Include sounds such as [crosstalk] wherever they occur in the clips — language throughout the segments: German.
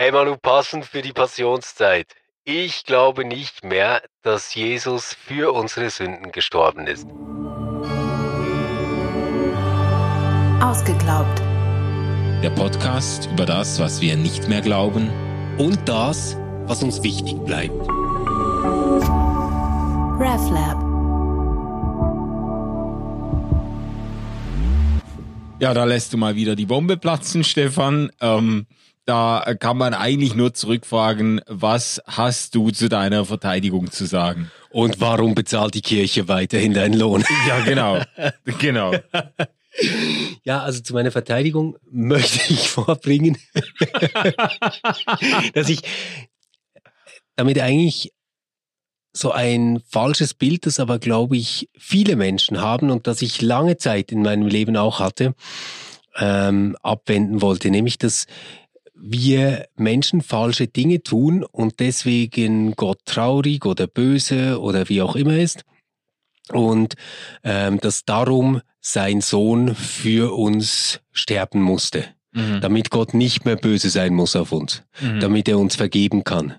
Hey Manu, passend für die Passionszeit. Ich glaube nicht mehr, dass Jesus für unsere Sünden gestorben ist. Ausgeglaubt. Der Podcast über das, was wir nicht mehr glauben und das, was uns wichtig bleibt. RefLab. Ja, da lässt du mal wieder die Bombe platzen, Stefan. Ähm, da kann man eigentlich nur zurückfragen, was hast du zu deiner Verteidigung zu sagen? Und warum bezahlt die Kirche weiterhin deinen Lohn? [laughs] Ja, genau. genau. Ja, also zu meiner Verteidigung möchte ich vorbringen, [laughs] dass ich damit eigentlich so ein falsches Bild, das aber, glaube ich, viele Menschen haben und das ich lange Zeit in meinem Leben auch hatte, ähm, abwenden wollte, nämlich dass wir Menschen falsche Dinge tun und deswegen Gott traurig oder böse oder wie auch immer ist und ähm, dass darum sein Sohn für uns sterben musste, mhm. damit Gott nicht mehr böse sein muss auf uns, mhm. damit er uns vergeben kann.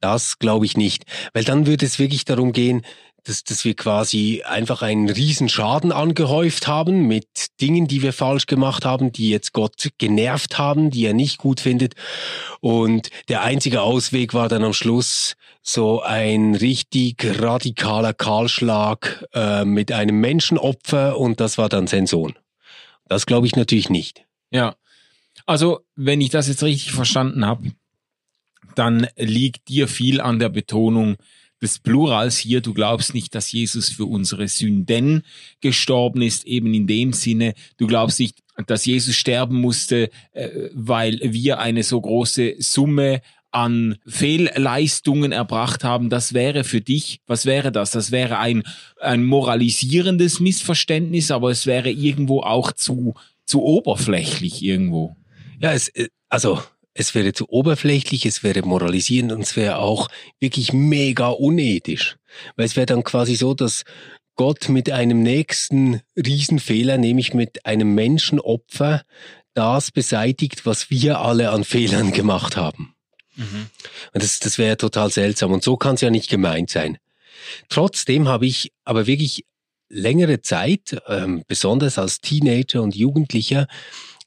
Das glaube ich nicht, weil dann würde es wirklich darum gehen, dass, dass wir quasi einfach einen riesen Schaden angehäuft haben mit Dingen, die wir falsch gemacht haben, die jetzt Gott genervt haben, die er nicht gut findet. Und der einzige Ausweg war dann am Schluss so ein richtig radikaler Kahlschlag äh, mit einem Menschenopfer und das war dann sein Sohn. Das glaube ich natürlich nicht. Ja. Also, wenn ich das jetzt richtig verstanden habe, dann liegt dir viel an der Betonung des Plurals hier. Du glaubst nicht, dass Jesus für unsere Sünden gestorben ist, eben in dem Sinne. Du glaubst nicht, dass Jesus sterben musste, äh, weil wir eine so große Summe an Fehlleistungen erbracht haben, das wäre für dich, was wäre das? Das wäre ein, ein moralisierendes Missverständnis, aber es wäre irgendwo auch zu, zu oberflächlich irgendwo. Ja, es, äh, also es wäre zu oberflächlich, es wäre moralisierend und es wäre auch wirklich mega unethisch. Weil es wäre dann quasi so, dass Gott mit einem nächsten Riesenfehler, nämlich mit einem Menschenopfer, das beseitigt, was wir alle an Fehlern gemacht haben. Mhm. Und das, das wäre total seltsam. Und so kann es ja nicht gemeint sein. Trotzdem habe ich aber wirklich längere Zeit, ähm, besonders als Teenager und Jugendlicher,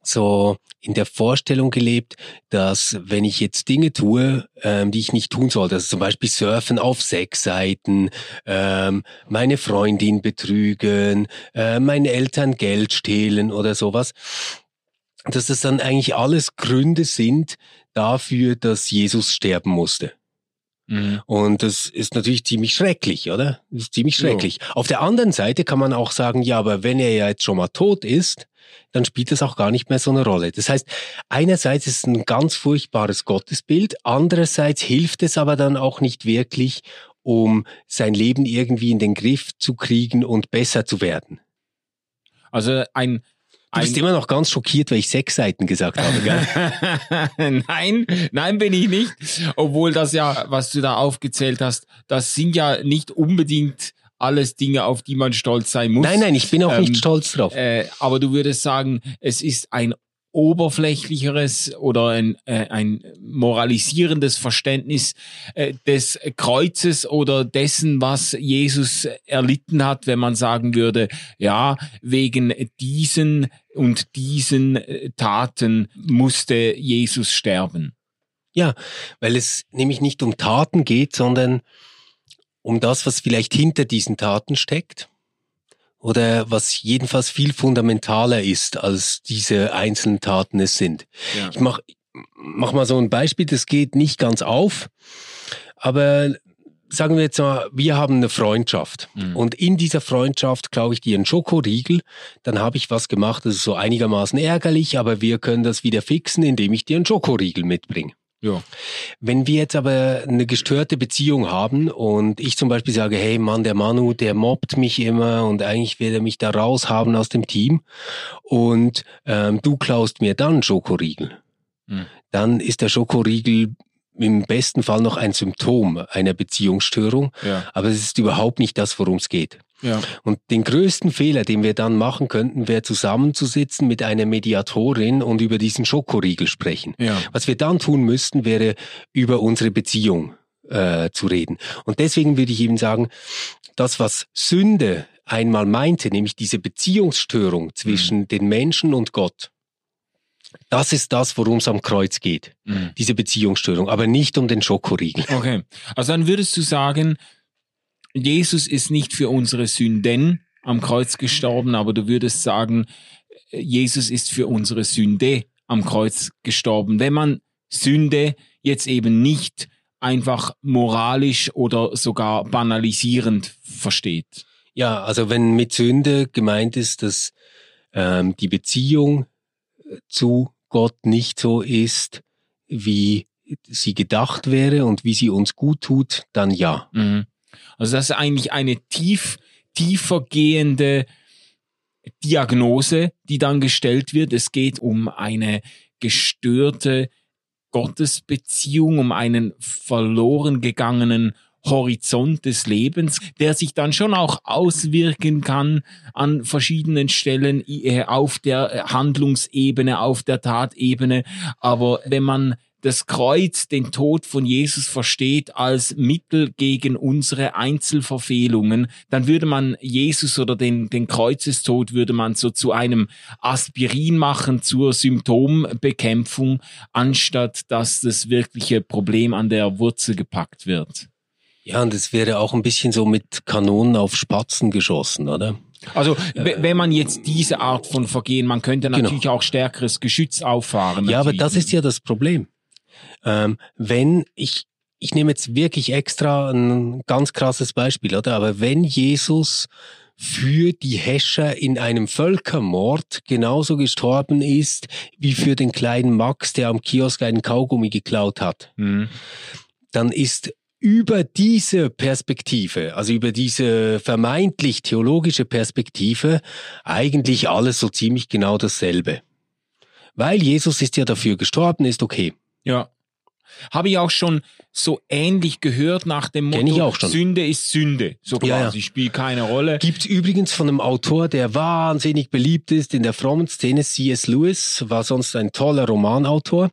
so in der Vorstellung gelebt, dass wenn ich jetzt Dinge tue, ähm, die ich nicht tun sollte, also zum Beispiel surfen auf Sexseiten, ähm, meine Freundin betrügen, äh, meinen Eltern Geld stehlen oder sowas, dass das dann eigentlich alles Gründe sind dafür, dass Jesus sterben musste. Mhm. Und das ist natürlich ziemlich schrecklich, oder? Das ist ziemlich schrecklich. Jo. Auf der anderen Seite kann man auch sagen, ja, aber wenn er ja jetzt schon mal tot ist, dann spielt das auch gar nicht mehr so eine Rolle. Das heißt, einerseits ist es ein ganz furchtbares Gottesbild, andererseits hilft es aber dann auch nicht wirklich, um sein Leben irgendwie in den Griff zu kriegen und besser zu werden. Also ein Du bist immer noch ganz schockiert, weil ich sechs Seiten gesagt habe, gell? [laughs] nein, nein bin ich nicht. Obwohl das ja, was du da aufgezählt hast, das sind ja nicht unbedingt alles Dinge, auf die man stolz sein muss. Nein, nein, ich bin auch ähm, nicht stolz drauf. Äh, aber du würdest sagen, es ist ein oberflächlicheres oder ein, äh, ein moralisierendes Verständnis äh, des Kreuzes oder dessen, was Jesus erlitten hat, wenn man sagen würde, ja, wegen diesen und diesen äh, Taten musste Jesus sterben. Ja, weil es nämlich nicht um Taten geht, sondern um das, was vielleicht hinter diesen Taten steckt oder was jedenfalls viel fundamentaler ist, als diese einzelnen Taten es sind. Ja. Ich mach, mach mal so ein Beispiel, das geht nicht ganz auf, aber sagen wir jetzt mal, wir haben eine Freundschaft mhm. und in dieser Freundschaft glaube ich dir einen Schokoriegel, dann habe ich was gemacht, das ist so einigermaßen ärgerlich, aber wir können das wieder fixen, indem ich dir einen Schokoriegel mitbringe. Ja. Wenn wir jetzt aber eine gestörte Beziehung haben und ich zum Beispiel sage, hey Mann, der Manu, der mobbt mich immer und eigentlich will er mich da raushaben aus dem Team und ähm, du klaust mir dann Schokoriegel, mhm. dann ist der Schokoriegel im besten Fall noch ein Symptom einer Beziehungsstörung, Ja. aber es ist überhaupt nicht das, worum es geht. Ja. Und den größten Fehler, den wir dann machen könnten, wäre zusammenzusitzen mit einer Mediatorin und über diesen Schokoriegel sprechen. Ja. Was wir dann tun müssten, wäre über unsere Beziehung äh, zu reden. Und deswegen würde ich eben sagen, das, was Sünde einmal meinte, nämlich diese Beziehungsstörung zwischen den Menschen und Gott, das ist das, worum es am Kreuz geht. Mhm. Diese Beziehungsstörung, aber nicht um den Schokoriegel. Okay. Also dann würdest du sagen, Jesus ist nicht für unsere Sünden am Kreuz gestorben, aber du würdest sagen, Jesus ist für unsere Sünde am Kreuz gestorben. Wenn man Sünde jetzt eben nicht einfach moralisch oder sogar banalisierend versteht. Ja, also wenn mit Sünde gemeint ist, dass ähm, die Beziehung zu Gott nicht so ist, wie sie gedacht wäre und wie sie uns gut tut, dann ja. Mhm. Also das ist eigentlich eine tief, tiefer gehende Diagnose, die dann gestellt wird. Es geht um eine gestörte Gottesbeziehung, um einen verloren gegangenen Horizont des Lebens, der sich dann schon auch auswirken kann an verschiedenen Stellen äh, auf der Handlungsebene, auf der Tatebene. Aber wenn man das Kreuz, den Tod von Jesus versteht als Mittel gegen unsere Einzelverfehlungen, dann würde man Jesus oder den, den Kreuzestod würde man so zu einem Aspirin machen zur Symptombekämpfung, anstatt dass das wirkliche Problem an der Wurzel gepackt wird. Ja, und es wäre auch ein bisschen so mit Kanonen auf Spatzen geschossen, oder? Also w- wenn man jetzt diese Art von Vergehen, man könnte Genau. natürlich auch stärkeres Geschütz auffahren. Ja, aber das ist ja das Problem. Ähm, wenn ich, ich nehme jetzt wirklich extra ein ganz krasses Beispiel, oder? Aber wenn Jesus für die Häscher in einem Völkermord genauso gestorben ist, wie für den kleinen Max, der am Kiosk einen Kaugummi geklaut hat, Mhm. dann ist über diese Perspektive, also über diese vermeintlich theologische Perspektive, eigentlich alles so ziemlich genau dasselbe. Weil Jesus ist ja dafür gestorben, ist okay. Ja. Habe ich auch schon so ähnlich gehört nach dem Motto, Kenn ich auch schon. Sünde ist Sünde. So Ja, quasi, spielt keine Rolle. Gibt's übrigens von einem Autor, der wahnsinnig beliebt ist in der frommen Szene, C.S. Lewis, war sonst ein toller Romanautor.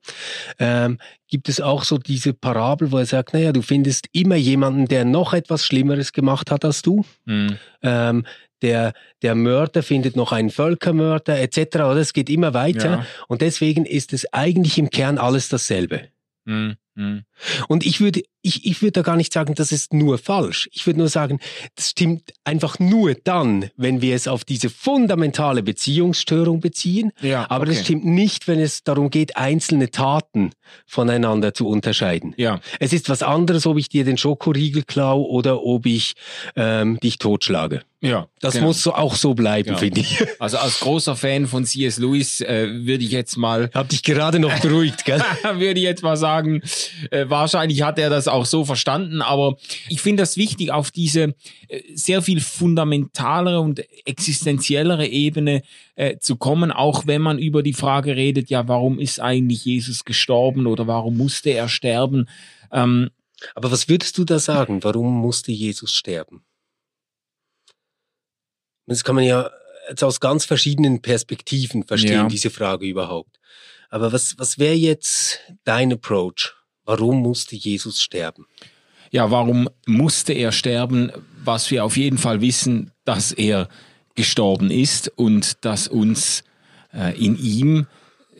Ähm, gibt es auch so diese Parabel, wo er sagt, naja, du findest immer jemanden, der noch etwas Schlimmeres gemacht hat als du. Mhm. ähm, der, der Mörder findet noch einen Völkermörder etc. Oder es geht immer weiter. Ja. Und deswegen ist es eigentlich im Kern alles dasselbe. Mhm. Mhm. Und ich würde, ich, ich würde da gar nicht sagen, das ist nur falsch. Ich würde nur sagen, das stimmt einfach nur dann, wenn wir es auf diese fundamentale Beziehungsstörung beziehen. Ja, Aber das okay. stimmt nicht, wenn es darum geht, einzelne Taten voneinander zu unterscheiden. Ja, Es ist was anderes, ob ich dir den Schokoriegel klau oder ob ich ähm, dich totschlage. ja. Das genau. muss so, auch so bleiben, Ja. finde ich. Also als großer Fan von C.S. Lewis äh, würde ich jetzt mal Hab dich gerade noch beruhigt, gell? [laughs] würde ich jetzt mal sagen, äh, wahrscheinlich hat er das auch so verstanden, aber ich finde das wichtig, auf diese äh, sehr viel fundamentalere und existenziellere Ebene äh, zu kommen, auch wenn man über die Frage redet, ja, warum ist eigentlich Jesus gestorben oder warum musste er sterben? Ähm, Aber was würdest du da sagen? Warum musste Jesus sterben? Das kann man ja jetzt aus ganz verschiedenen Perspektiven verstehen, Ja. diese Frage überhaupt. Aber was, was wäre jetzt dein Approach? Warum musste Jesus sterben? ja, warum musste er sterben? Was wir auf jeden Fall wissen, dass er gestorben ist und dass uns äh, in ihm,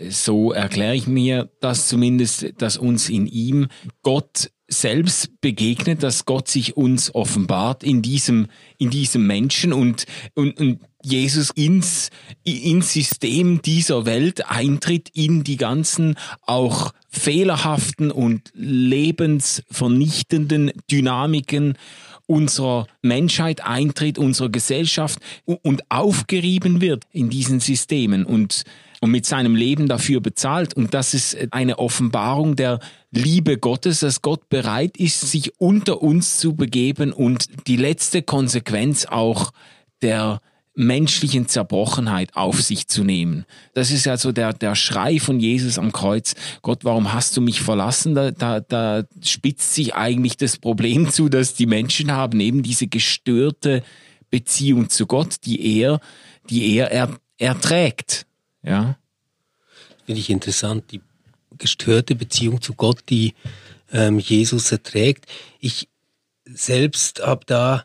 so erkläre ich mir das zumindest, dass uns in ihm Gott selbst begegnet, dass Gott sich uns offenbart in diesem, in diesem Menschen und, und, und Jesus ins, ins System dieser Welt eintritt, in die ganzen auch fehlerhaften und lebensvernichtenden Dynamiken unserer Menschheit eintritt, unserer Gesellschaft und aufgerieben wird in diesen Systemen und, und mit seinem Leben dafür bezahlt. Und das ist eine Offenbarung der Liebe Gottes, dass Gott bereit ist, sich unter uns zu begeben und die letzte Konsequenz auch der menschlichen Zerbrochenheit auf sich zu nehmen. Das ist ja so der, der Schrei von Jesus am Kreuz. Gott, warum hast du mich verlassen? Da, da, da spitzt sich eigentlich das Problem zu, dass die Menschen haben eben diese gestörte Beziehung zu Gott, die er, die er, er erträgt. Ja. Finde ich interessant, die gestörte Beziehung zu Gott, die ähm, Jesus erträgt. Ich selbst habe da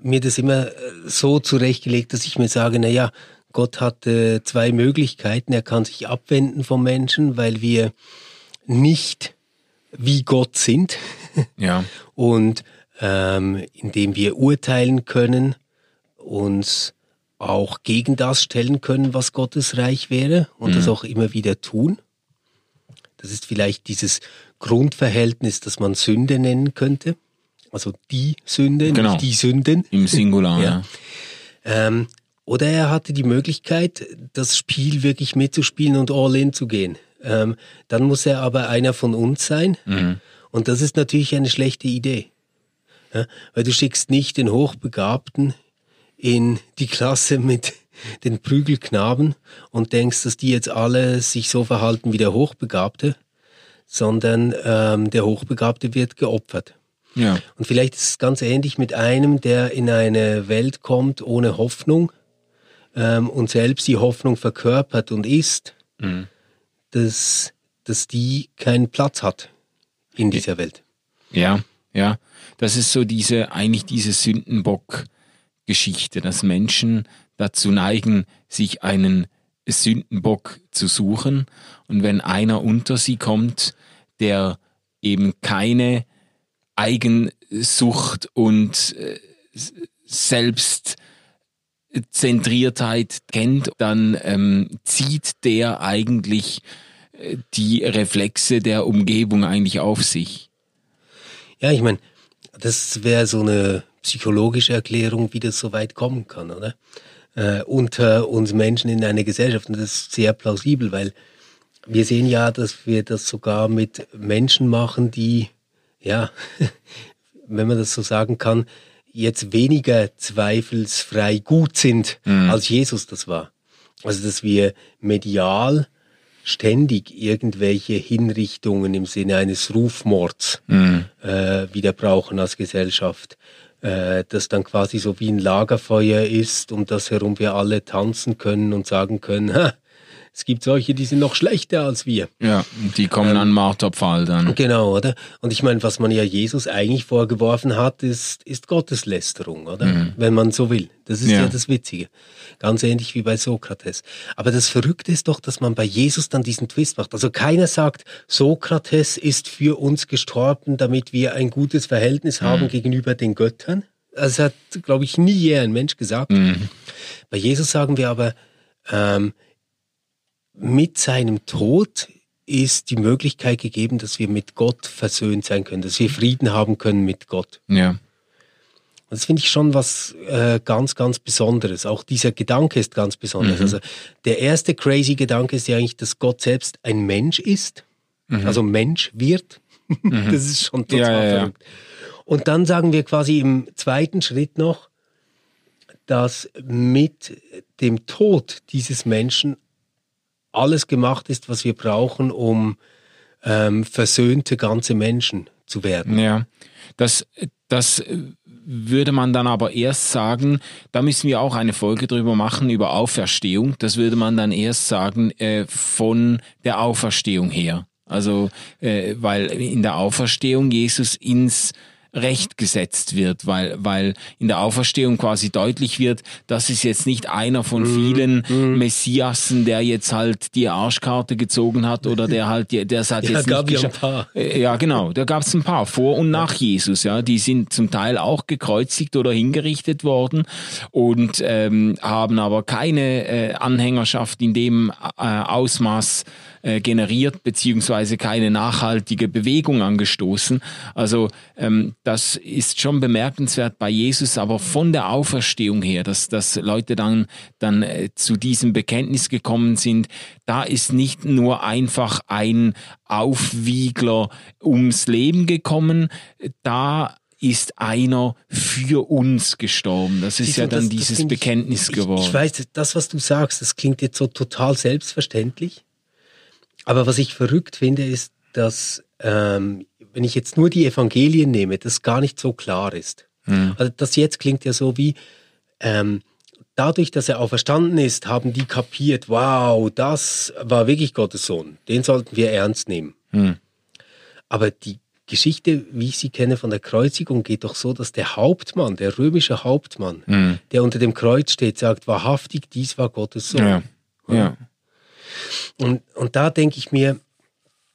mir das immer äh, so zurechtgelegt, dass ich mir sage, na ja, Gott hat äh, zwei Möglichkeiten. Er kann sich abwenden vom Menschen, weil wir nicht wie Gott sind. [laughs] Ja. Und ähm, indem wir urteilen können, uns auch gegen das stellen können, was Gottes Reich wäre und mhm. das auch immer wieder tun. Das ist vielleicht dieses Grundverhältnis, das man Sünde nennen könnte. Also die Sünde, genau. nicht die Sünden. Im Singular, [laughs] ja. Ähm, oder er hatte die Möglichkeit, das Spiel wirklich mitzuspielen und all in zu gehen. Ähm, dann muss er aber einer von uns sein. Mhm. Und das ist natürlich eine schlechte Idee. Ja, weil du schickst nicht den Hochbegabten in die Klasse [laughs] mit den Prügelknaben und denkst, dass die jetzt alle sich so verhalten wie der Hochbegabte, sondern ähm, der Hochbegabte wird geopfert. Ja. Und vielleicht ist es ganz ähnlich mit einem, der in eine Welt kommt ohne Hoffnung ähm, und selbst die Hoffnung verkörpert und ist, mhm. dass, dass die keinen Platz hat in dieser Welt. Ja, ja. Das ist so diese, eigentlich diese Sündenbock-Geschichte, dass Menschen dazu neigen, sich einen Sündenbock zu suchen. Und wenn einer unter sie kommt, der eben keine Eigensucht und äh, Selbstzentriertheit kennt, dann ähm, zieht der eigentlich äh, die Reflexe der Umgebung eigentlich auf sich. Ja, ich meine, das wäre so eine psychologische Erklärung, wie das so weit kommen kann, oder? Äh, unter uns Menschen in einer Gesellschaft. Und das ist sehr plausibel, weil wir sehen ja, dass wir das sogar mit Menschen machen, die ja, [laughs] wenn man das so sagen kann, jetzt weniger zweifelsfrei gut sind, mhm. als Jesus das war. Also, dass wir medial ständig irgendwelche Hinrichtungen im Sinne eines Rufmords mhm. äh, wieder brauchen als Gesellschaft. Äh, das dann quasi so wie ein Lagerfeuer ist, um das herum wir alle tanzen können und sagen können, ha, es gibt solche, die sind noch schlechter als wir. Ja, die kommen ähm, an Marterpfahl dann. Genau, oder? Und ich meine, was man ja Jesus eigentlich vorgeworfen hat, ist, ist Gotteslästerung, oder? Mhm. Wenn man so will. Das ist ja. ja das Witzige. Ganz ähnlich wie bei Sokrates. Aber das Verrückte ist doch, dass man bei Jesus dann diesen Twist macht. Also keiner sagt, Sokrates ist für uns gestorben, damit wir ein gutes Verhältnis haben mhm. gegenüber den Göttern. Das hat, glaube ich, nie je ein Mensch gesagt. Mhm. Bei Jesus sagen wir aber, ähm, mit seinem Tod ist die Möglichkeit gegeben, dass wir mit Gott versöhnt sein können, dass wir Frieden haben können mit Gott. Ja. das finde ich schon was äh, ganz, ganz Besonderes. Auch dieser Gedanke ist ganz besonders. Mhm. Also der erste crazy Gedanke ist ja eigentlich, dass Gott selbst ein Mensch ist, mhm. also Mensch wird. Mhm. [laughs] das ist schon total ja, ja, verrückt. Und dann sagen wir quasi im zweiten Schritt noch, dass mit dem Tod dieses Menschen alles gemacht ist, was wir brauchen, um ähm, versöhnte ganze Menschen zu werden. Ja, das, das würde man dann aber erst sagen, da müssen wir auch eine Folge drüber machen, über Auferstehung. Das würde man dann erst sagen äh, von der Auferstehung her. Also, äh, weil in der Auferstehung Jesus ins Recht gesetzt wird, weil, weil in der Auferstehung quasi deutlich wird, das ist jetzt nicht einer von mhm. vielen mm. Messiassen, der jetzt halt die Arschkarte gezogen hat oder der halt, der, der hat ja, jetzt gab nicht ja ein paar. Äh, ja, genau, da gab es ein paar vor und nach Jesus, ja, die sind zum Teil auch gekreuzigt oder hingerichtet worden und ähm, haben aber keine äh, Anhängerschaft in dem äh, Ausmaß äh, generiert, beziehungsweise keine nachhaltige Bewegung angestoßen. Also ähm, das ist schon bemerkenswert bei Jesus, aber von der Auferstehung her, dass, dass Leute dann, dann äh, zu diesem Bekenntnis gekommen sind, da ist nicht nur einfach ein Aufwiegler ums Leben gekommen, da ist einer für uns gestorben. Das ist Siehst ja dann das- das dieses ich- Bekenntnis ich, geworden. Ich weiß, das, was du sagst, das klingt jetzt so total selbstverständlich. Aber was ich verrückt finde, ist, dass, ähm, wenn ich jetzt nur die Evangelien nehme, das gar nicht so klar ist. Hm. Also das jetzt klingt ja so wie, ähm, dadurch, dass er auferstanden ist, haben die kapiert, wow, das war wirklich Gottes Sohn. Den sollten wir ernst nehmen. Hm. Aber die Geschichte, wie ich sie kenne von der Kreuzigung, geht doch so, dass der Hauptmann, der römische Hauptmann, Hm. der unter dem Kreuz steht, sagt, wahrhaftig, dies war Gottes Sohn. Ja. ja. Und, und da denke ich mir,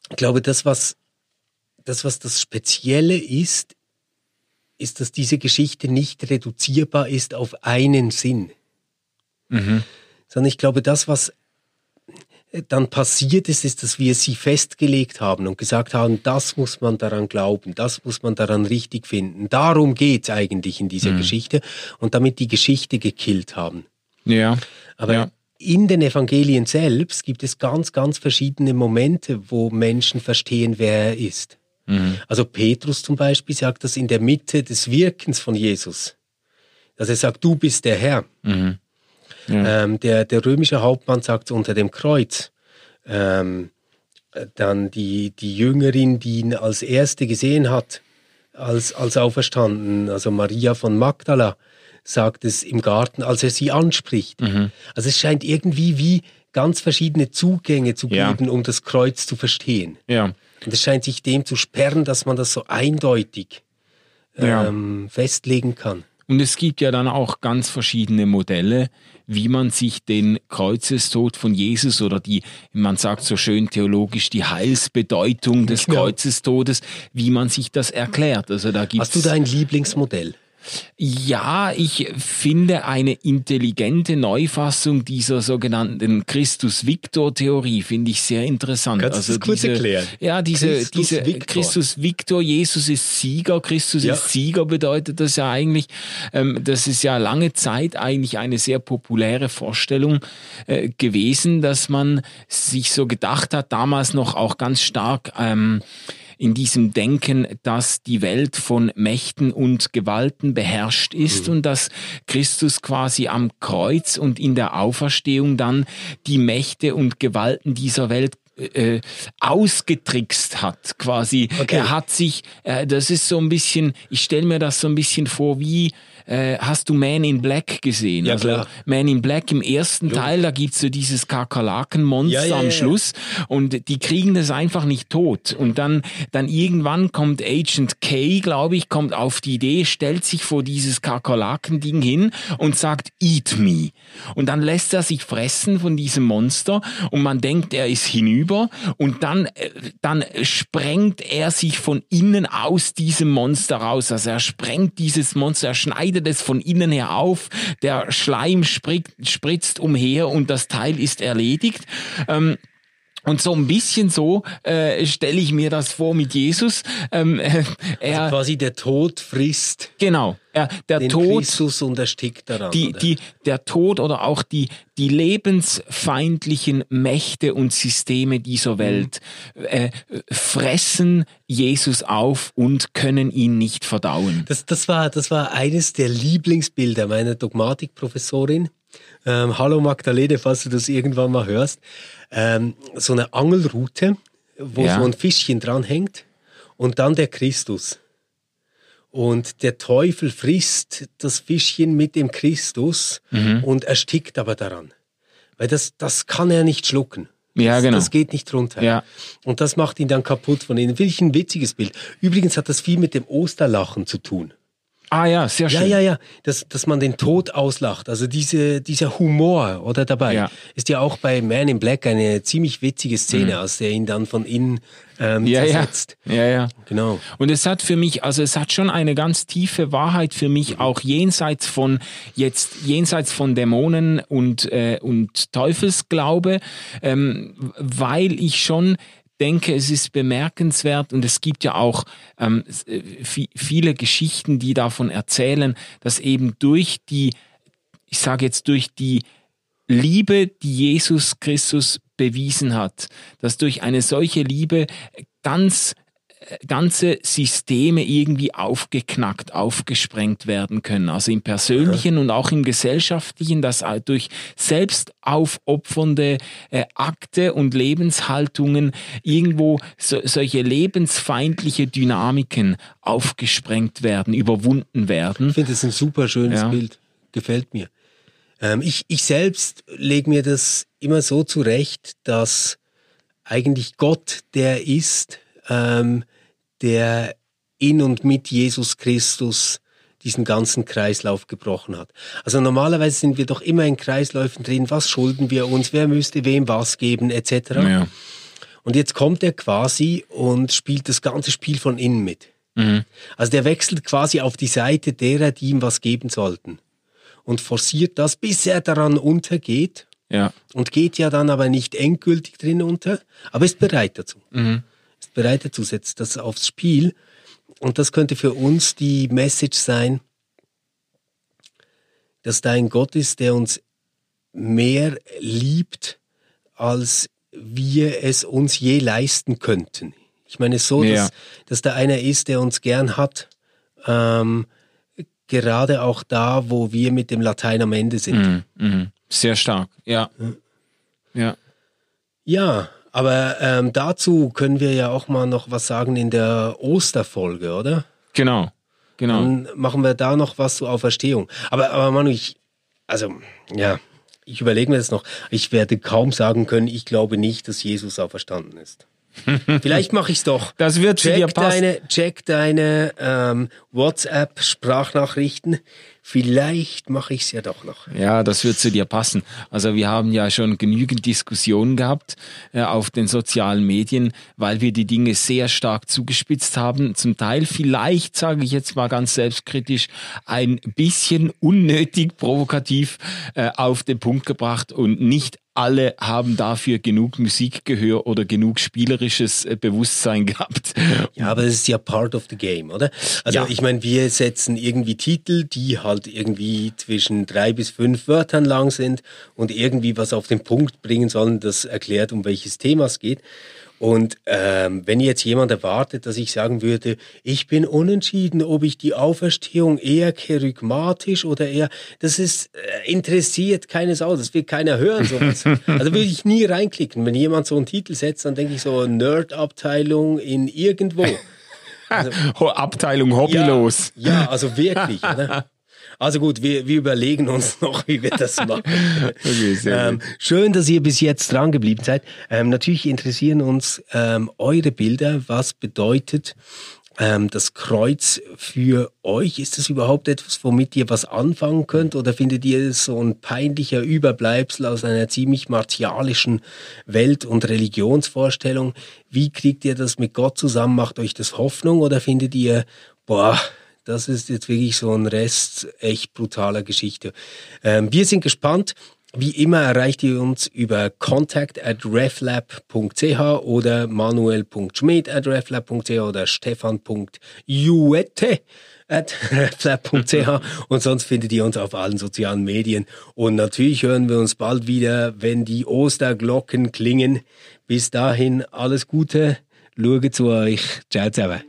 ich glaube, das was, das, was das Spezielle ist, ist, dass diese Geschichte nicht reduzierbar ist auf einen Sinn. Mhm. Sondern ich glaube, das, was dann passiert ist, ist, dass wir sie festgelegt haben und gesagt haben, das muss man daran glauben, das muss man daran richtig finden. Darum geht es eigentlich in dieser Geschichte und damit die Geschichte gekillt haben. Ja. Aber Ja. In den Evangelien selbst gibt es ganz, ganz verschiedene Momente, wo Menschen verstehen, wer er ist. Mhm. Also Petrus zum Beispiel sagt das in der Mitte des Wirkens von Jesus. Dass er sagt, du bist der Herr. Mhm. Ja. Ähm, der, der römische Hauptmann sagt unter dem Kreuz. Ähm, äh, dann die, die Jüngerin, die ihn als erste gesehen hat, als, als auferstanden, also Maria von Magdala, sagt es im Garten, als er sie anspricht. Mhm. Also es scheint irgendwie wie ganz verschiedene Zugänge zu Ja. geben, um das Kreuz zu verstehen. ja. Und es scheint sich dem zu sperren, dass man das so eindeutig Ja. ähm, festlegen kann. Und es gibt ja dann auch ganz verschiedene Modelle, wie man sich den Kreuzestod von Jesus oder die, man sagt so schön theologisch, die Heilsbedeutung des Genau. Kreuzestodes, wie man sich das erklärt. Also da gibt's Hast du da ein Lieblingsmodell? Ja, ich finde eine intelligente Neufassung dieser sogenannten Christus-Victor-Theorie finde ich sehr interessant. Kannst du das kurz diese, erklären? Ja, diese Christus diese Victor. Christus-Victor, Jesus ist Sieger, Christus Ja. ist Sieger bedeutet das ja eigentlich. Ähm, das ist ja lange Zeit eigentlich eine sehr populäre Vorstellung äh, gewesen, dass man sich so gedacht hat, damals noch auch ganz stark ähm, in diesem Denken, dass die Welt von Mächten und Gewalten beherrscht ist und dass Christus quasi am Kreuz und in der Auferstehung dann die Mächte und Gewalten dieser Welt äh, ausgetrickst hat, quasi. Okay. Er hat sich, äh, das ist so ein bisschen, ich stelle mir das so ein bisschen vor, wie äh, hast du Man in Black gesehen? Ja, also klar. Man in Black im ersten Teil, da gibt's so dieses Kakerlakenmonster Ja, ja, am. Schluss und die kriegen das einfach nicht tot. Und dann, dann irgendwann kommt Agent K, glaube ich, kommt auf die Idee, stellt sich vor dieses Kakerlakending hin und sagt, eat me. Und dann lässt er sich fressen von diesem Monster und man denkt, er ist hinüber und dann, äh, dann sprengt er sich von innen aus diesem Monster raus. Also er sprengt dieses Monster, er schneidet es von innen her auf, der Schleim spritzt, spritzt umher und das Teil ist erledigt. Ähm, und so ein bisschen so äh, stelle ich mir das vor mit Jesus. Ähm, [laughs] äh, er, Quasi der Tod frisst genau, er, der den Tod Christus und erstickt daran. die, oder? die, der Tod oder auch die, die lebensfeindlichen Mächte und Systeme dieser Welt äh, fressen Jesus auf und können ihn nicht verdauen. Das, das, war, das war eines der Lieblingsbilder meiner Dogmatikprofessorin. Ähm, hallo Magdalene, falls du das irgendwann mal hörst. Ähm, so eine Angelrute, wo Ja. so ein Fischchen dranhängt und dann der Christus. Und der Teufel frisst das Fischchen mit dem Christus Mhm. und erstickt aber daran. Weil das, das kann er nicht schlucken. Ja, das, genau. Das geht nicht runter. Ja. Und das macht ihn dann kaputt von innen. Finde ich ein witziges Bild. Übrigens hat das viel mit dem Osterlachen zu tun. Ah ja, sehr schön. Ja, ja, ja, dass, dass man den Tod auslacht. Also diese, dieser Humor oder dabei Ja. ist ja auch bei Man in Black eine ziemlich witzige Szene, als der ihn dann von innen ähm, Mhm. ja, ja, zersetzt. ja, ja. Genau. Und es hat für mich, also es hat schon eine ganz tiefe Wahrheit für mich, auch jenseits von jetzt jenseits von Dämonen und äh, und Teufelsglaube, ähm, weil ich schon denke, es ist bemerkenswert und es gibt ja auch ähm, äh, vi- viele Geschichten, die davon erzählen, dass eben durch die, ich sage jetzt durch die Liebe, die Jesus Christus bewiesen hat, dass durch eine solche Liebe ganz ganze Systeme irgendwie aufgeknackt, aufgesprengt werden können. Also im persönlichen und auch im gesellschaftlichen, dass durch selbst aufopfernde äh, Akte und Lebenshaltungen irgendwo so, solche lebensfeindliche Dynamiken aufgesprengt werden, überwunden werden. Ich finde das ein super schönes ja. Bild. Gefällt mir. Ähm, ich, ich selbst lege mir das immer so zurecht, dass eigentlich Gott der ist, ähm, der in und mit Jesus Christus diesen ganzen Kreislauf gebrochen hat. Also normalerweise sind wir doch immer in Kreisläufen drin, was schulden wir uns, wer müsste wem was geben, etc. Ja. Und jetzt kommt er quasi und spielt das ganze Spiel von innen mit. Mhm. Also der wechselt quasi auf die Seite derer, die ihm was geben sollten. Und forciert das, bis er daran untergeht. Ja. Und geht ja dann aber nicht endgültig drin unter, aber ist bereit dazu. Mhm. Bereit dazu, setzt das aufs Spiel. Und das könnte für uns die Message sein, dass da ein Gott ist, der uns mehr liebt, als wir es uns je leisten könnten. Ich meine so, ja. dass, dass da einer ist, der uns gern hat, ähm, gerade auch da, wo wir mit dem Latein am Ende sind. Mm, mm. Sehr stark, ja. Ja. Ja, aber ähm, dazu können wir ja auch mal noch was sagen in der Osterfolge, oder? Genau, genau. Dann machen wir da noch was zur Auferstehung. Aber, aber Manu, ich, also, ja, ich überlege mir das noch. Ich werde kaum sagen können, ich glaube nicht, dass Jesus auferstanden ist. [laughs] Vielleicht mache ich es doch. Das wird check dir passen. Deine, check deine ähm, WhatsApp-Sprachnachrichten. Vielleicht mache ich es ja doch noch. Ja, das wird zu dir passen. Also wir haben ja schon genügend Diskussionen gehabt äh, auf den sozialen Medien, weil wir die Dinge sehr stark zugespitzt haben. Zum Teil vielleicht, sage ich jetzt mal ganz selbstkritisch, ein bisschen unnötig provokativ äh, auf den Punkt gebracht und nicht alle haben dafür genug Musikgehör oder genug spielerisches äh, Bewusstsein [laughs] gehabt. Ja, aber das ist ja part of the game, oder? Also ja. ich meine, wir setzen irgendwie Titel, die halt irgendwie zwischen drei bis fünf Wörtern lang sind und irgendwie was auf den Punkt bringen sollen, das erklärt, um welches Thema es geht. Und ähm, wenn jetzt jemand erwartet, dass ich sagen würde, ich bin unentschieden, ob ich die Auferstehung eher kerygmatisch oder eher, das ist äh, interessiert keine Sau, das will keiner hören sowas. [laughs] also würde ich nie reinklicken. Wenn jemand so einen Titel setzt, dann denke ich so Nerd-Abteilung in irgendwo. [laughs] Also, Abteilung hobbylos. Ja, ja also wirklich. Oder? [laughs] Also gut, wir, wir überlegen uns [laughs] noch, wie wir das machen. [laughs] okay, ähm, schön, dass ihr bis jetzt dran geblieben seid. Ähm, natürlich interessieren uns ähm, eure Bilder. Was bedeutet ähm, das Kreuz für euch? Ist das überhaupt etwas, womit ihr was anfangen könnt? Oder findet ihr es so ein peinlicher Überbleibsel aus einer ziemlich martialischen Welt- und Religionsvorstellung? Wie kriegt ihr das mit Gott zusammen? Macht euch das Hoffnung? Oder findet ihr, boah, das ist jetzt wirklich so ein Rest echt brutaler Geschichte. Ähm, wir sind gespannt. Wie immer erreicht ihr uns über contact at reflab.ch oder manuel.schmidt at reflab.ch oder stefan.juette at reflab.ch und sonst findet ihr uns auf allen sozialen Medien. Und natürlich hören wir uns bald wieder, wenn die Osterglocken klingen. Bis dahin alles Gute, schaue zu euch. Ciao zusammen.